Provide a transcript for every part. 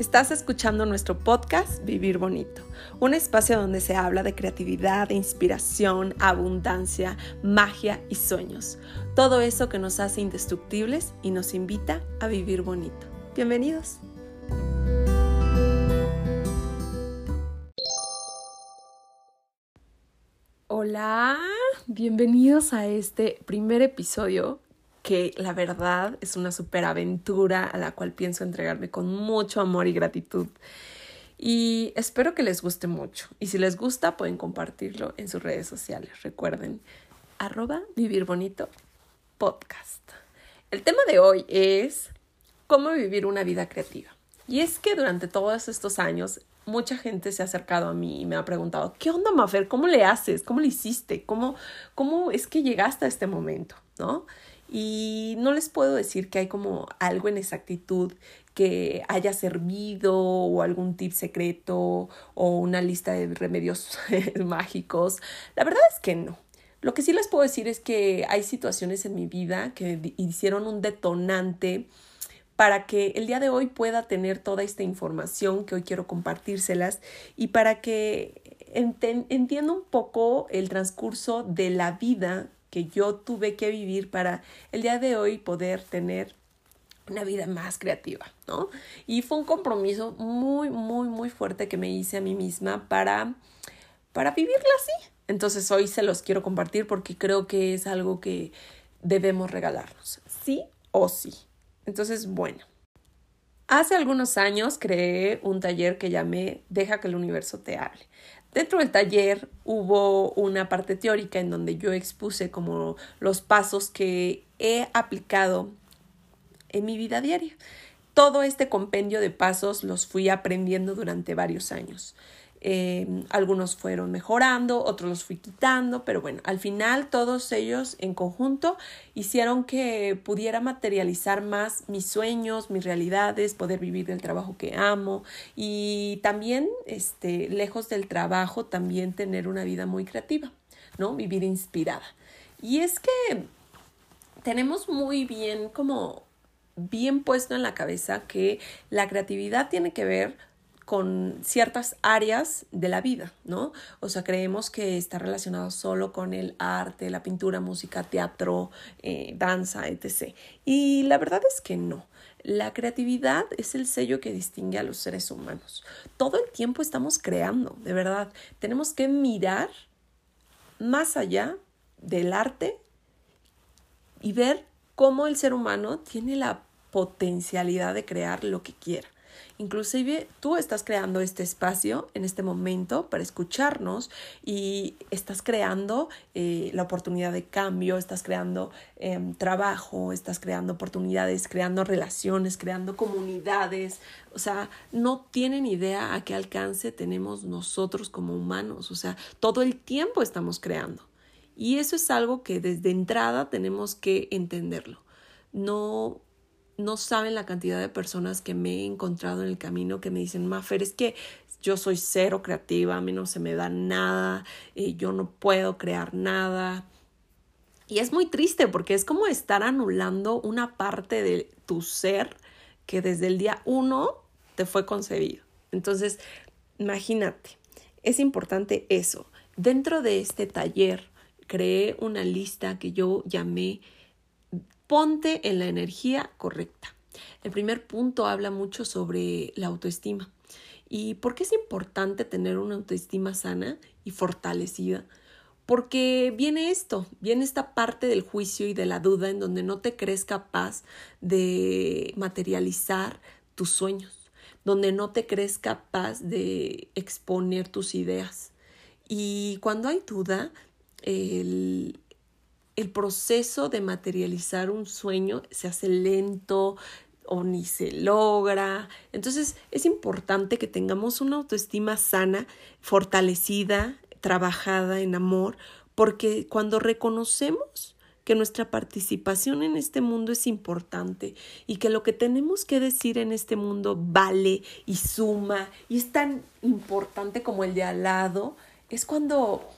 Estás escuchando nuestro podcast Vivir Bonito, un espacio donde se habla de creatividad, inspiración, abundancia, magia y sueños. Todo eso que nos hace indestructibles y nos invita a vivir bonito. Bienvenidos. Hola, bienvenidos a este primer episodio que la verdad es una superaventura a la cual pienso entregarme con mucho amor y gratitud. Y espero que les guste mucho. Y si les gusta, pueden compartirlo en sus redes sociales. Recuerden, arroba vivir bonito podcast. El tema de hoy es cómo vivir una vida creativa. Y es que durante todos estos años mucha gente se ha acercado a mí y me ha preguntado, ¿qué onda, Mafer? ¿Cómo le haces? ¿Cómo le hiciste? ¿Cómo, cómo es que llegaste a este momento? ¿No? Y no les puedo decir que hay como algo en esa actitud que haya servido o algún tip secreto o una lista de remedios mágicos. La verdad es que no. Lo que sí les puedo decir es que hay situaciones en mi vida que hicieron un detonante para que el día de hoy pueda tener toda esta información que hoy quiero compartírselas y para que entienda un poco el transcurso de la vida que yo tuve que vivir para el día de hoy poder tener una vida más creativa, ¿no? Y fue un compromiso muy, muy, muy fuerte que me hice a mí misma para, para vivirla así. Entonces hoy se los quiero compartir porque creo que es algo que debemos regalarnos, sí o sí. Entonces, bueno. Hace algunos años creé un taller que llamé Deja que el universo te hable. Dentro del taller hubo una parte teórica en donde yo expuse como los pasos que he aplicado en mi vida diaria. Todo este compendio de pasos los fui aprendiendo durante varios años. Eh, algunos fueron mejorando, otros los fui quitando, pero bueno, al final todos ellos en conjunto hicieron que pudiera materializar más mis sueños, mis realidades, poder vivir del trabajo que amo y también, este, lejos del trabajo, también tener una vida muy creativa, ¿no? Vivir inspirada. Y es que tenemos muy bien como bien puesto en la cabeza que la creatividad tiene que ver con ciertas áreas de la vida, ¿no? O sea, creemos que está relacionado solo con el arte, la pintura, música, teatro, eh, danza, etc. Y la verdad es que no. La creatividad es el sello que distingue a los seres humanos. Todo el tiempo estamos creando, de verdad. Tenemos que mirar más allá del arte y ver cómo el ser humano tiene la potencialidad de crear lo que quiera. Inclusive tú estás creando este espacio en este momento para escucharnos y estás creando eh, la oportunidad de cambio, estás creando em, trabajo, estás creando oportunidades, creando relaciones, creando comunidades. O sea, no tienen idea a qué alcance tenemos nosotros como humanos. O sea, todo el tiempo estamos creando. Y eso es algo que desde entrada tenemos que entenderlo. No no saben la cantidad de personas que me he encontrado en el camino que me dicen, Mafer, es que yo soy cero creativa, a mí no se me da nada, y yo no puedo crear nada. Y es muy triste porque es como estar anulando una parte de tu ser que desde el día uno te fue concebido. Entonces, imagínate, es importante eso. Dentro de este taller creé una lista que yo llamé ponte en la energía correcta. El primer punto habla mucho sobre la autoestima. ¿Y por qué es importante tener una autoestima sana y fortalecida? Porque viene esto, viene esta parte del juicio y de la duda en donde no te crees capaz de materializar tus sueños, donde no te crees capaz de exponer tus ideas. Y cuando hay duda, el, el proceso de materializar un sueño se hace lento o ni se logra. Entonces es importante que tengamos una autoestima sana, fortalecida, trabajada en amor, porque cuando reconocemos que nuestra participación en este mundo es importante y que lo que tenemos que decir en este mundo vale y suma y es tan importante como el de al lado, es cuando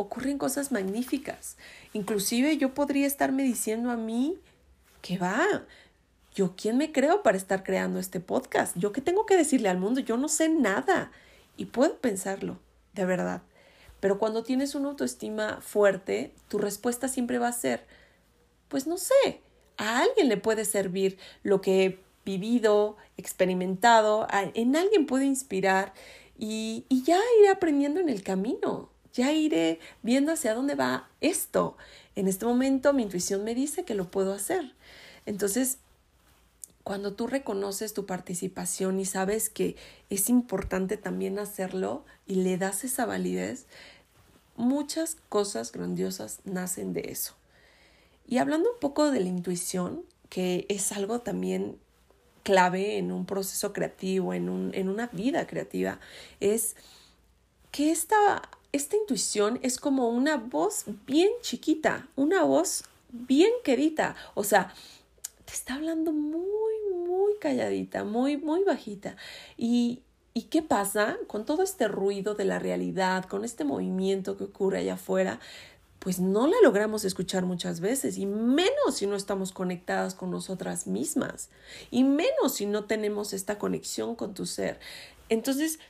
ocurren cosas magníficas. Inclusive yo podría estarme diciendo a mí que va, ¿yo quién me creo para estar creando este podcast? ¿Yo qué tengo que decirle al mundo? Yo no sé nada. Y puedo pensarlo, de verdad. Pero cuando tienes una autoestima fuerte, tu respuesta siempre va a ser, pues no sé, a alguien le puede servir lo que he vivido, experimentado, en alguien puede inspirar y, y ya iré aprendiendo en el camino, ya iré viendo hacia dónde va esto. En este momento mi intuición me dice que lo puedo hacer. Entonces, cuando tú reconoces tu participación y sabes que es importante también hacerlo y le das esa validez, muchas cosas grandiosas nacen de eso. Y hablando un poco de la intuición, que es algo también clave en un proceso creativo, en, un, en una vida creativa, es que esta, esta intuición es como una voz bien chiquita, una voz bien querida. O sea, te está hablando muy, muy calladita, muy, muy bajita. Y, ¿Y qué pasa con todo este ruido de la realidad, con este movimiento que ocurre allá afuera? Pues no la logramos escuchar muchas veces, y menos si no estamos conectadas con nosotras mismas, y menos si no tenemos esta conexión con tu ser. Entonces,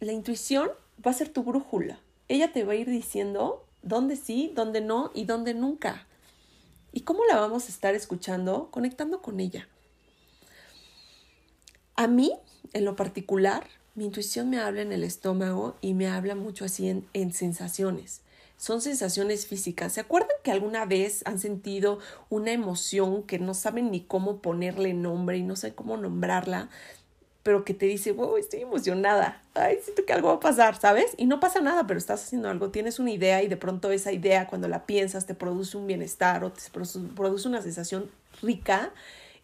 la intuición va a ser tu brújula. Ella te va a ir diciendo dónde sí, dónde no y dónde nunca. ¿Y cómo la vamos a estar escuchando? Conectando con ella. A mí, en lo particular, mi intuición me habla en el estómago y me habla mucho así en, en sensaciones. Son sensaciones físicas. ¿Se acuerdan que alguna vez han sentido una emoción que no saben ni cómo ponerle nombre y no saben cómo nombrarla? Pero que te dice, wow, estoy emocionada, ay, siento que algo va a pasar, ¿sabes? Y no pasa nada, pero estás haciendo algo, tienes una idea y de pronto esa idea cuando la piensas te produce un bienestar o te produce una sensación rica,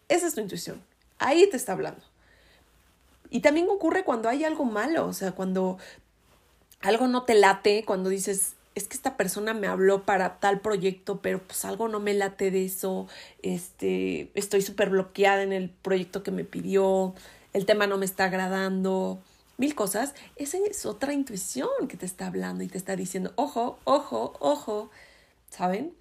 esa es tu intuición, ahí te está hablando. Y también ocurre cuando hay algo malo, o sea, cuando algo no te late, cuando dices, es que esta persona me habló para tal proyecto, pero pues algo no me late de eso, este, estoy súper bloqueada en el proyecto que me pidió, el tema no me está agradando, mil cosas, esa es otra intuición que te está hablando y te está diciendo, ojo, ojo, ojo, ¿saben?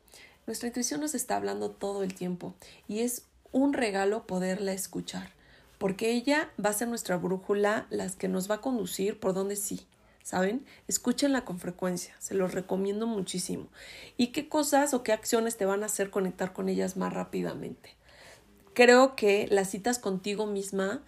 Nuestra intuición nos está hablando todo el tiempo y es un regalo poderla escuchar, porque ella va a ser nuestra brújula, las que nos va a conducir por donde sí, ¿saben? Escúchenla con frecuencia, se los recomiendo muchísimo. ¿Y qué cosas o qué acciones te van a hacer conectar con ellas más rápidamente? Creo que las citas contigo misma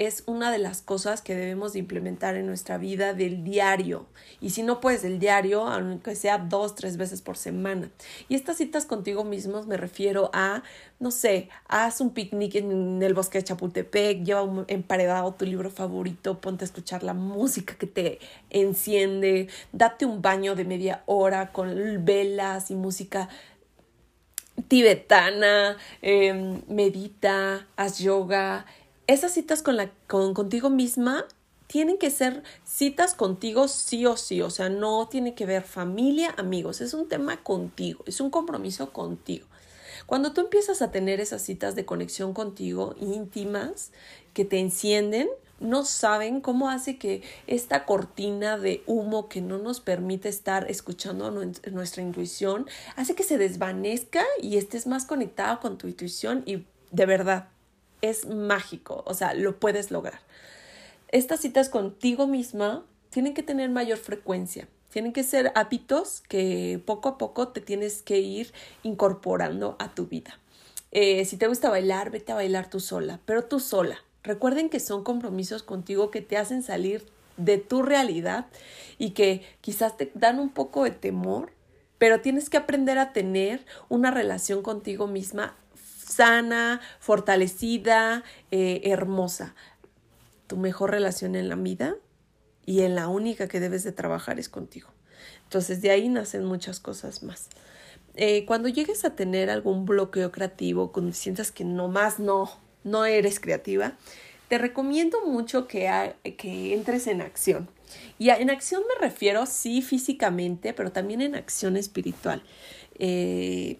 es una de las cosas que debemos de implementar en nuestra vida del diario. Y si no puedes del diario, aunque sea dos, tres veces por semana. Y estas citas contigo mismos me refiero a, no sé, haz un picnic en el bosque de Chapultepec, lleva emparedado tu libro favorito, ponte a escuchar la música que te enciende, date un baño de media hora con velas y música tibetana, em, medita, haz yoga, esas citas con contigo misma tienen que ser citas contigo sí o sí, o sea, no tiene que ver familia, amigos, es un tema contigo, es un compromiso contigo. Cuando tú empiezas a tener esas citas de conexión contigo íntimas que te encienden, no saben cómo hace que esta cortina de humo que no nos permite estar escuchando nuestra intuición, hace que se desvanezca y estés más conectado con tu intuición y de verdad, es mágico, o sea, lo puedes lograr. Estas citas contigo misma tienen que tener mayor frecuencia, tienen que ser hábitos que poco a poco te tienes que ir incorporando a tu vida. Eh, si te gusta bailar, vete a bailar tú sola, pero tú sola. Recuerden que son compromisos contigo que te hacen salir de tu realidad y que quizás te dan un poco de temor, pero tienes que aprender a tener una relación contigo misma sana, fortalecida, eh, hermosa. Tu mejor relación en la vida y en la única que debes de trabajar es contigo. Entonces de ahí nacen muchas cosas más. Eh, cuando llegues a tener algún bloqueo creativo, cuando sientas que nomás no, no eres creativa, te recomiendo mucho que, que entres en acción. Y en acción me refiero, sí, físicamente, pero también en acción espiritual. Eh,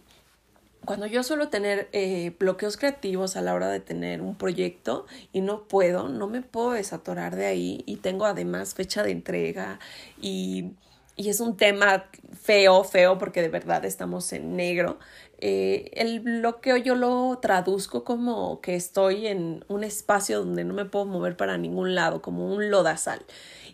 cuando yo suelo tener eh, bloqueos creativos a la hora de tener un proyecto y no puedo, no me puedo desatorar de ahí y tengo además fecha de entrega y, y es un tema feo, feo porque de verdad estamos en negro. Eh, el bloqueo yo lo traduzco como que estoy en un espacio donde no me puedo mover para ningún lado, como un lodazal.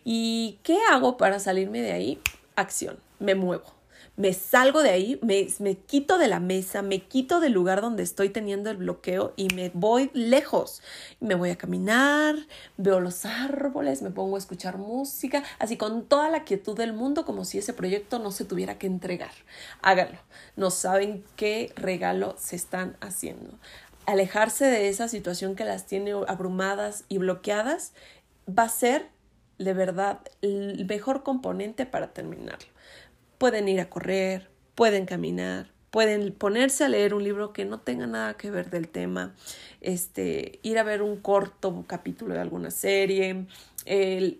¿Y qué hago para salirme de ahí? Acción, me muevo me salgo de ahí, me, me, quito de la mesa, me quito del lugar donde estoy teniendo el bloqueo y me voy lejos. Me voy a caminar, veo los árboles, me pongo a escuchar música, así con toda la quietud del mundo, como si ese proyecto no se tuviera que entregar. Háganlo. No saben qué regalo se están haciendo. Alejarse de esa situación que las tiene abrumadas y bloqueadas va a ser de verdad el mejor componente para terminarlo pueden ir a correr, pueden caminar, pueden ponerse a leer un libro que no tenga nada que ver del tema, este, ir a ver un corto capítulo de alguna serie,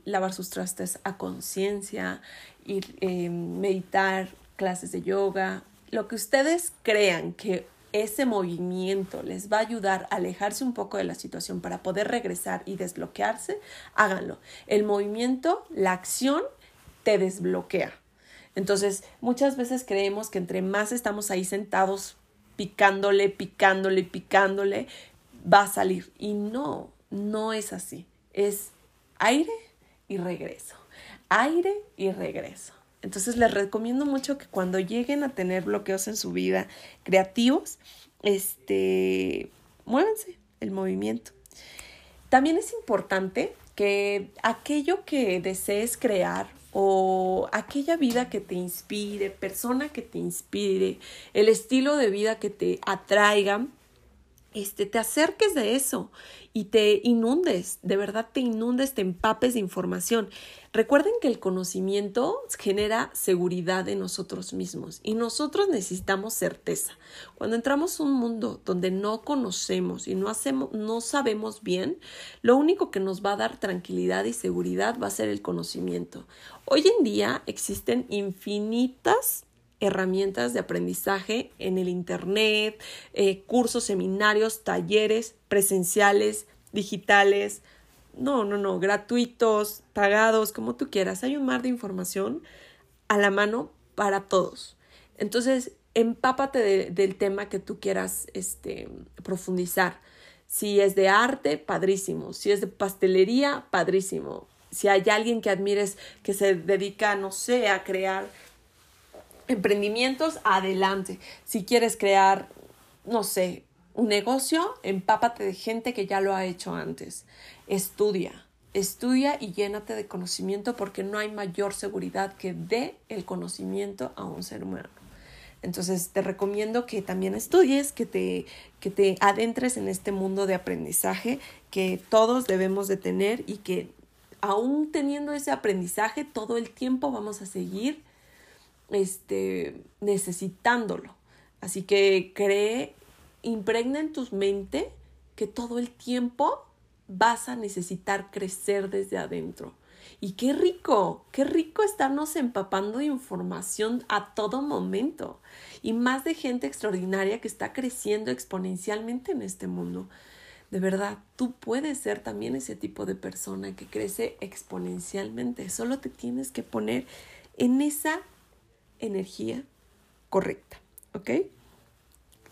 lavar sus trastes a conciencia, ir eh, meditar, clases de yoga, lo que ustedes crean que ese movimiento les va a ayudar a alejarse un poco de la situación para poder regresar y desbloquearse, háganlo. El movimiento, la acción, te desbloquea. Entonces, muchas veces creemos que entre más estamos ahí sentados picándole, picándole, picándole, va a salir. Y no, no es así. Es aire y regreso. Aire y regreso. Entonces les recomiendo mucho que cuando lleguen a tener bloqueos en su vida creativos, este, muévanse el movimiento. También es importante que aquello que desees crear o aquella vida que te inspire, persona que te inspire, el estilo de vida que te atraiga, este, te acerques de eso y te inundes, de verdad te inundes, te empapes de información. Recuerden que el conocimiento genera seguridad en nosotros mismos y nosotros necesitamos certeza. Cuando entramos a un mundo donde no conocemos y no hacemos no sabemos bien, lo único que nos va a dar tranquilidad y seguridad va a ser el conocimiento. Hoy en día existen infinitas herramientas de aprendizaje en el Internet, eh, cursos, seminarios, talleres presenciales, digitales, no, no, no, gratuitos, pagados, como tú quieras. Hay un mar de información a la mano para todos. Entonces, empápate del tema que tú quieras este, profundizar. Si es de arte, padrísimo. Si es de pastelería, padrísimo. Si hay alguien que admires que se dedica, no sé, a crear emprendimientos, adelante. Si quieres crear, no sé, un negocio, empápate de gente que ya lo ha hecho antes. Estudia, estudia y llénate de conocimiento porque no hay mayor seguridad que dé el conocimiento a un ser humano. Entonces te recomiendo que también estudies, que te, que te adentres en este mundo de aprendizaje que todos debemos de tener y que aún teniendo ese aprendizaje todo el tiempo vamos a seguir este, necesitándolo. Así que cree, impregna en tu mente que todo el tiempo vas a necesitar crecer desde adentro. Y qué rico, qué rico estarnos empapando de información a todo momento. Y más de gente extraordinaria que está creciendo exponencialmente en este mundo. De verdad, tú puedes ser también ese tipo de persona que crece exponencialmente. Solo te tienes que poner en esa energía correcta, ¿ok?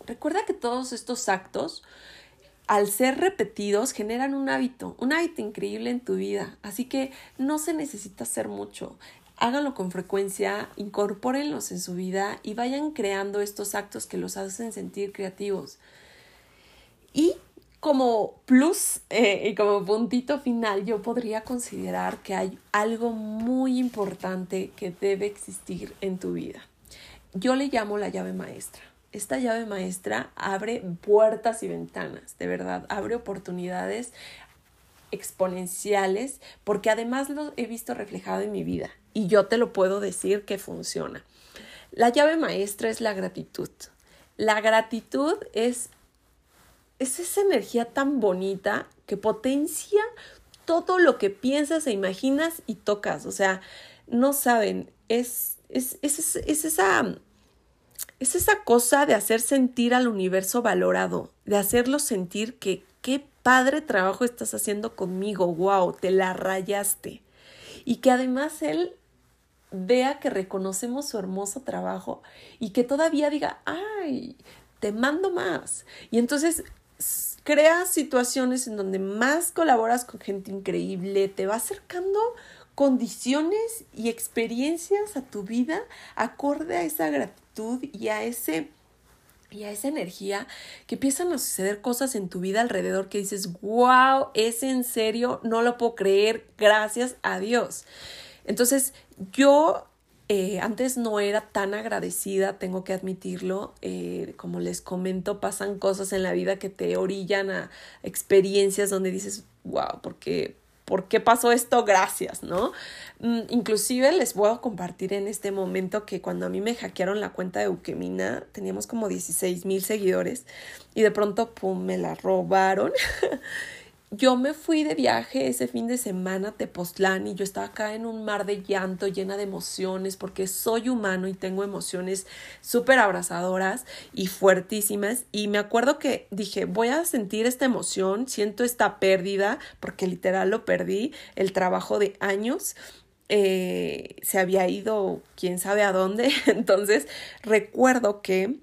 Recuerda que todos estos actos, al ser repetidos, generan un hábito, un hábito increíble en tu vida, así que no se necesita hacer mucho. Háganlo con frecuencia, incorpórenlos en su vida y vayan creando estos actos que los hacen sentir creativos. Y como plus eh, y como puntito final, yo podría considerar que hay algo muy importante que debe existir en tu vida. Yo le llamo la llave maestra. Esta llave maestra abre puertas y ventanas, de verdad, abre oportunidades exponenciales porque además lo he visto reflejado en mi vida y yo te lo puedo decir que funciona. La llave maestra es la gratitud. La gratitud es es esa energía tan bonita que potencia todo lo que piensas e imaginas y tocas. O sea, no saben, es, es, es, es esa es esa cosa de hacer sentir al universo valorado, de hacerlo sentir que qué padre trabajo estás haciendo conmigo, wow, te la rayaste. Y que además él vea que reconocemos su hermoso trabajo y que todavía diga, ay, te mando más. Y entonces creas situaciones en donde más colaboras con gente increíble, te va acercando condiciones y experiencias a tu vida acorde a esa gratitud y a ese y a esa energía que empiezan a suceder cosas en tu vida alrededor que dices, wow, es en serio, no lo puedo creer, gracias a Dios. Entonces, yo eh, antes no era tan agradecida, tengo que admitirlo. Eh, como les comento, pasan cosas en la vida que te orillan a experiencias donde dices, wow, porque ¿por qué pasó esto? Gracias, ¿no? Mm, inclusive les voy a compartir en este momento que cuando a mí me hackearon la cuenta de Eukemina, teníamos como 16 mil seguidores y de pronto, pum, me la robaron. yo me fui de viaje ese fin de semana a Tepoztlán y yo estaba acá en un mar de llanto llena de emociones porque soy humano y tengo emociones súper abrazadoras y fuertísimas. Y me acuerdo que dije voy a sentir esta emoción, siento esta pérdida porque literal lo perdí, el trabajo de años eh, se había ido quién sabe a dónde. Entonces recuerdo que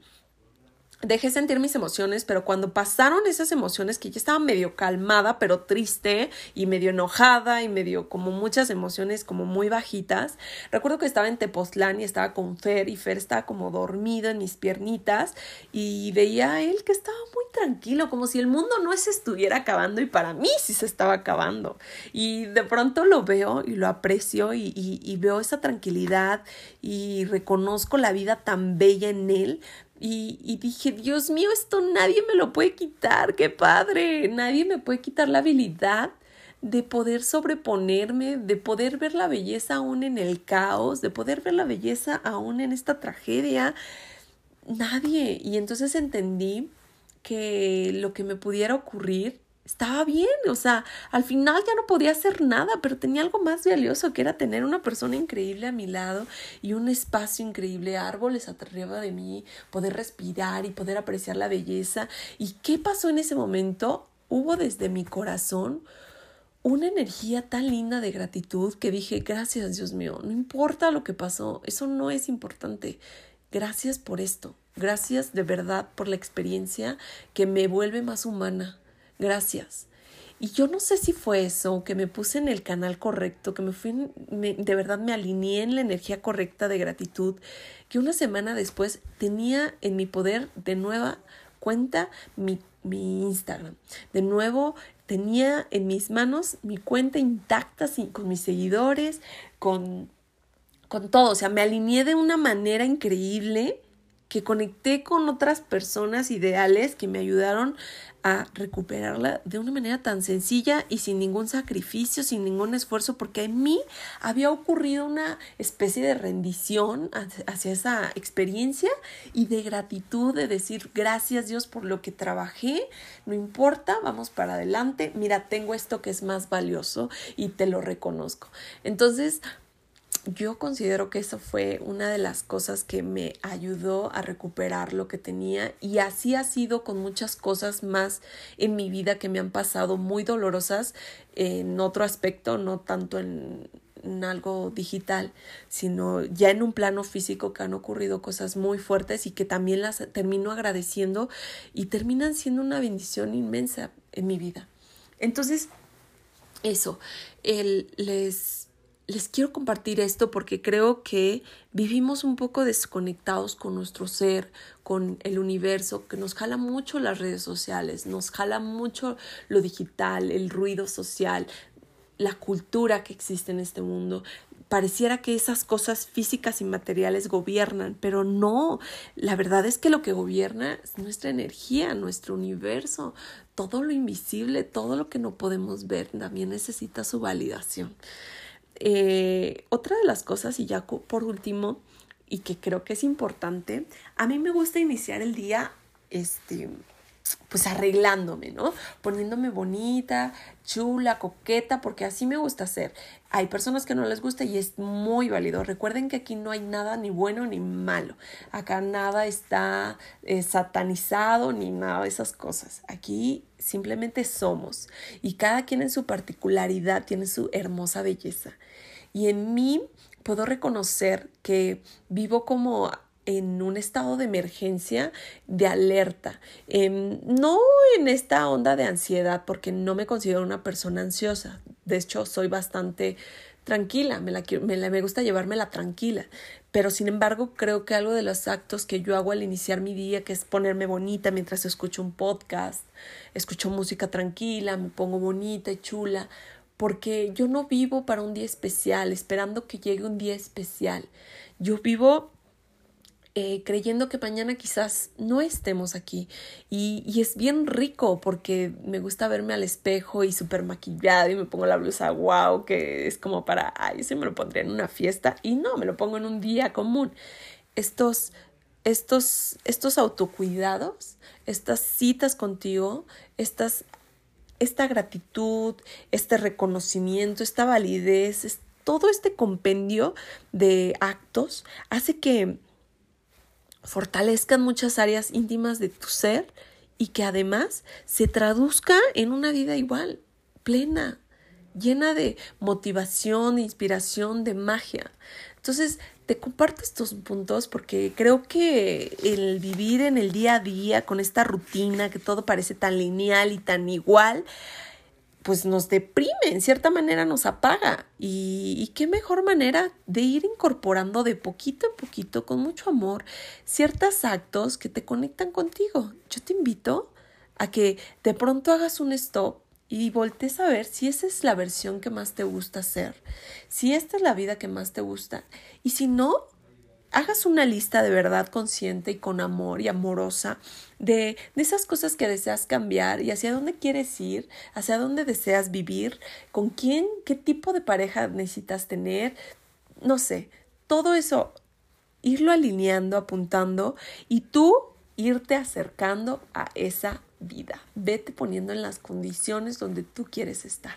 dejé sentir mis emociones, pero cuando pasaron esas emociones que ya estaba medio calmada, pero triste y medio enojada y medio como muchas emociones como muy bajitas, recuerdo que estaba en Tepoztlán y estaba con Fer y Fer estaba como dormido en mis piernitas y veía a él que estaba muy tranquilo, como si el mundo no se estuviera acabando y para mí sí se estaba acabando. Y de pronto lo veo y lo aprecio y, y veo esa tranquilidad y reconozco la vida tan bella en él, y, dije, Dios mío, esto nadie me lo puede quitar, qué padre, nadie me puede quitar la habilidad de poder sobreponerme, de poder ver la belleza aún en el caos, de poder ver la belleza aún en esta tragedia. Nadie. Y entonces entendí que lo que me pudiera ocurrir estaba bien, o sea, al final ya no podía hacer nada, pero tenía algo más valioso que era tener una persona increíble a mi lado y un espacio increíble, árboles arriba de mí, poder respirar y poder apreciar la belleza. ¿Y qué pasó en ese momento? Hubo desde mi corazón una energía tan linda de gratitud que dije, gracias Dios mío, no importa lo que pasó, eso no es importante. Gracias por esto, gracias de verdad por la experiencia que me vuelve más humana, gracias. Y yo no sé si fue eso, que me puse en el canal correcto, que me fui, de verdad me alineé en la energía correcta de gratitud, que una semana después tenía en mi poder de nueva cuenta mi, mi Instagram. De nuevo tenía en mis manos mi cuenta intacta con mis seguidores, con, con todo. O sea, me alineé de una manera increíble que conecté con otras personas ideales que me ayudaron a recuperarla de una manera tan sencilla y sin ningún sacrificio, sin ningún esfuerzo, porque en mí había ocurrido una especie de rendición hacia esa experiencia y de gratitud, de decir gracias Dios por lo que trabajé, no importa, vamos para adelante, mira, tengo esto que es más valioso y te lo reconozco. Entonces, yo considero que eso fue una de las cosas que me ayudó a recuperar lo que tenía y así ha sido con muchas cosas más en mi vida que me han pasado muy dolorosas en otro aspecto, no tanto en, algo digital, sino ya en un plano físico que han ocurrido cosas muy fuertes y que también las termino agradeciendo y terminan siendo una bendición inmensa en mi vida. Entonces, eso, el, les les quiero compartir esto porque creo que vivimos un poco desconectados con nuestro ser, con el universo, que nos jala mucho las redes sociales, nos jala mucho lo digital, el ruido social, la cultura que existe en este mundo. Pareciera que esas cosas físicas y materiales gobiernan, pero no, la verdad es que lo que gobierna es nuestra energía, nuestro universo, todo lo invisible, todo lo que no podemos ver también necesita su validación. Eh, otra de las cosas, y ya por último, y que creo que es importante, a mí me gusta iniciar el día, este, pues arreglándome, ¿no? Poniéndome bonita, chula, coqueta, porque así me gusta hacer. Hay personas que no les gusta y es muy válido. Recuerden que aquí no hay nada ni bueno ni malo. Acá nada está eh, satanizado ni nada de esas cosas. Aquí simplemente somos y cada quien en su particularidad tiene su hermosa belleza. Y en mí puedo reconocer que vivo como en un estado de emergencia, de alerta. Em, no en esta onda de ansiedad, porque no me considero una persona ansiosa. De hecho, soy bastante tranquila, me, la, me, me gusta llevármela tranquila. Pero sin embargo, creo que algo de los actos que yo hago al iniciar mi día, que es ponerme bonita mientras escucho un podcast, escucho música tranquila, me pongo bonita y chula, porque yo no vivo para un día especial, esperando que llegue un día especial. Yo vivo eh, creyendo que mañana quizás no estemos aquí. Y, y, es bien rico porque me gusta verme al espejo y súper maquillada y me pongo la blusa wow, que es como para, ay, se me lo pondría en una fiesta. Y no, me lo pongo en un día común. Estos, estos, estos autocuidados, estas citas contigo, estas, esta gratitud, este reconocimiento, esta validez, todo este compendio de actos hace que fortalezcan muchas áreas íntimas de tu ser y que además se traduzca en una vida igual, plena, llena de motivación, inspiración, de magia. Entonces, te comparto estos puntos porque creo que el vivir en el día a día con esta rutina, que todo parece tan lineal y tan igual, pues nos deprime, en cierta manera nos apaga. Y, qué mejor manera de ir incorporando de poquito en poquito, con mucho amor, ciertos actos que te conectan contigo. Yo te invito a que de pronto hagas un stop y voltees a ver si esa es la versión que más te gusta hacer, si esta es la vida que más te gusta. Y si no, hagas una lista de verdad consciente y con amor y amorosa de, de, esas cosas que deseas cambiar y hacia dónde quieres ir, hacia dónde deseas vivir, con quién, qué tipo de pareja necesitas tener, no sé, todo eso, irlo alineando, apuntando y tú irte acercando a esa vida. Vete poniendo en las condiciones donde tú quieres estar.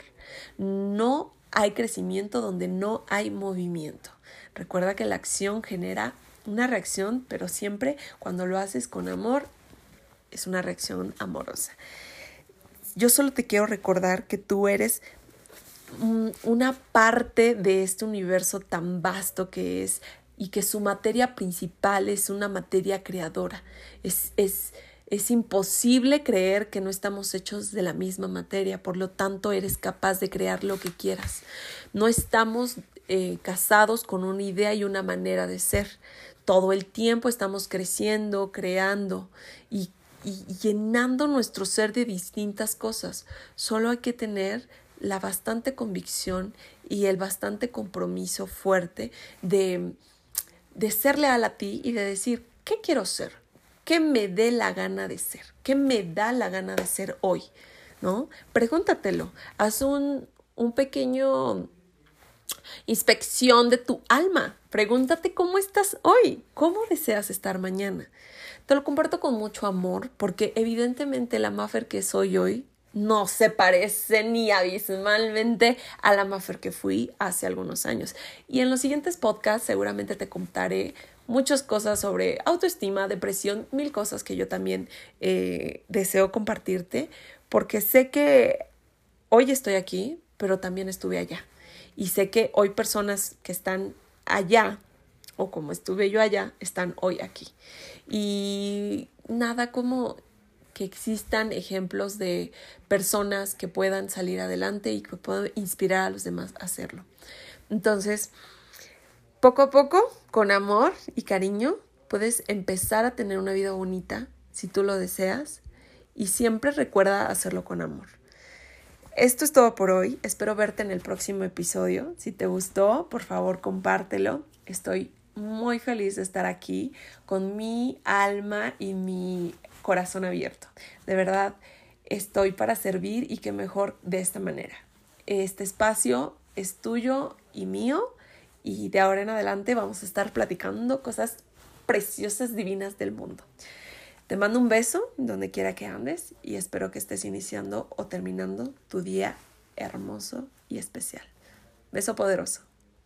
No hay crecimiento donde no hay movimiento. Recuerda que la acción genera una reacción, pero siempre cuando lo haces con amor es una reacción amorosa. Yo solo te quiero recordar que tú eres una parte de este universo tan vasto que es y que su materia principal es una materia creadora. Es, es, es imposible creer que no estamos hechos de la misma materia, por lo tanto eres capaz de crear lo que quieras. No estamos eh, casados con una idea y una manera de ser. Todo el tiempo estamos creciendo, creando y, y llenando nuestro ser de distintas cosas. Solo hay que tener la bastante convicción y el bastante compromiso fuerte de, de ser leal a ti y de decir, ¿qué quiero ser? ¿Qué me dé la gana de ser? ¿Qué me da la gana de ser hoy? ¿No? Pregúntatelo. Haz un, un pequeño inspección de tu alma. Pregúntate cómo estás hoy, cómo deseas estar mañana. Te lo comparto con mucho amor porque evidentemente la Maffer que soy hoy no se parece ni abismalmente a la Maffer que fui hace algunos años. Y en los siguientes podcasts seguramente te contaré muchas cosas sobre autoestima, depresión, mil cosas que yo también eh, deseo compartirte porque sé que hoy estoy aquí, pero también estuve allá. Y sé que hoy personas que están allá, o como estuve yo allá, están hoy aquí. Y nada como que existan ejemplos de personas que puedan salir adelante y que puedan inspirar a los demás a hacerlo. Entonces, poco a poco, con amor y cariño, puedes empezar a tener una vida bonita si tú lo deseas y siempre recuerda hacerlo con amor. Esto es todo por hoy. Espero verte en el próximo episodio. Si te gustó, por favor, compártelo. Estoy muy feliz de estar aquí con mi alma y mi corazón abierto. De verdad, estoy para servir y que mejor de esta manera. Este espacio es tuyo y mío y de ahora en adelante vamos a estar platicando cosas preciosas, divinas del mundo. Te mando un beso donde quiera que andes y espero que estés iniciando o terminando tu día hermoso y especial. Beso poderoso.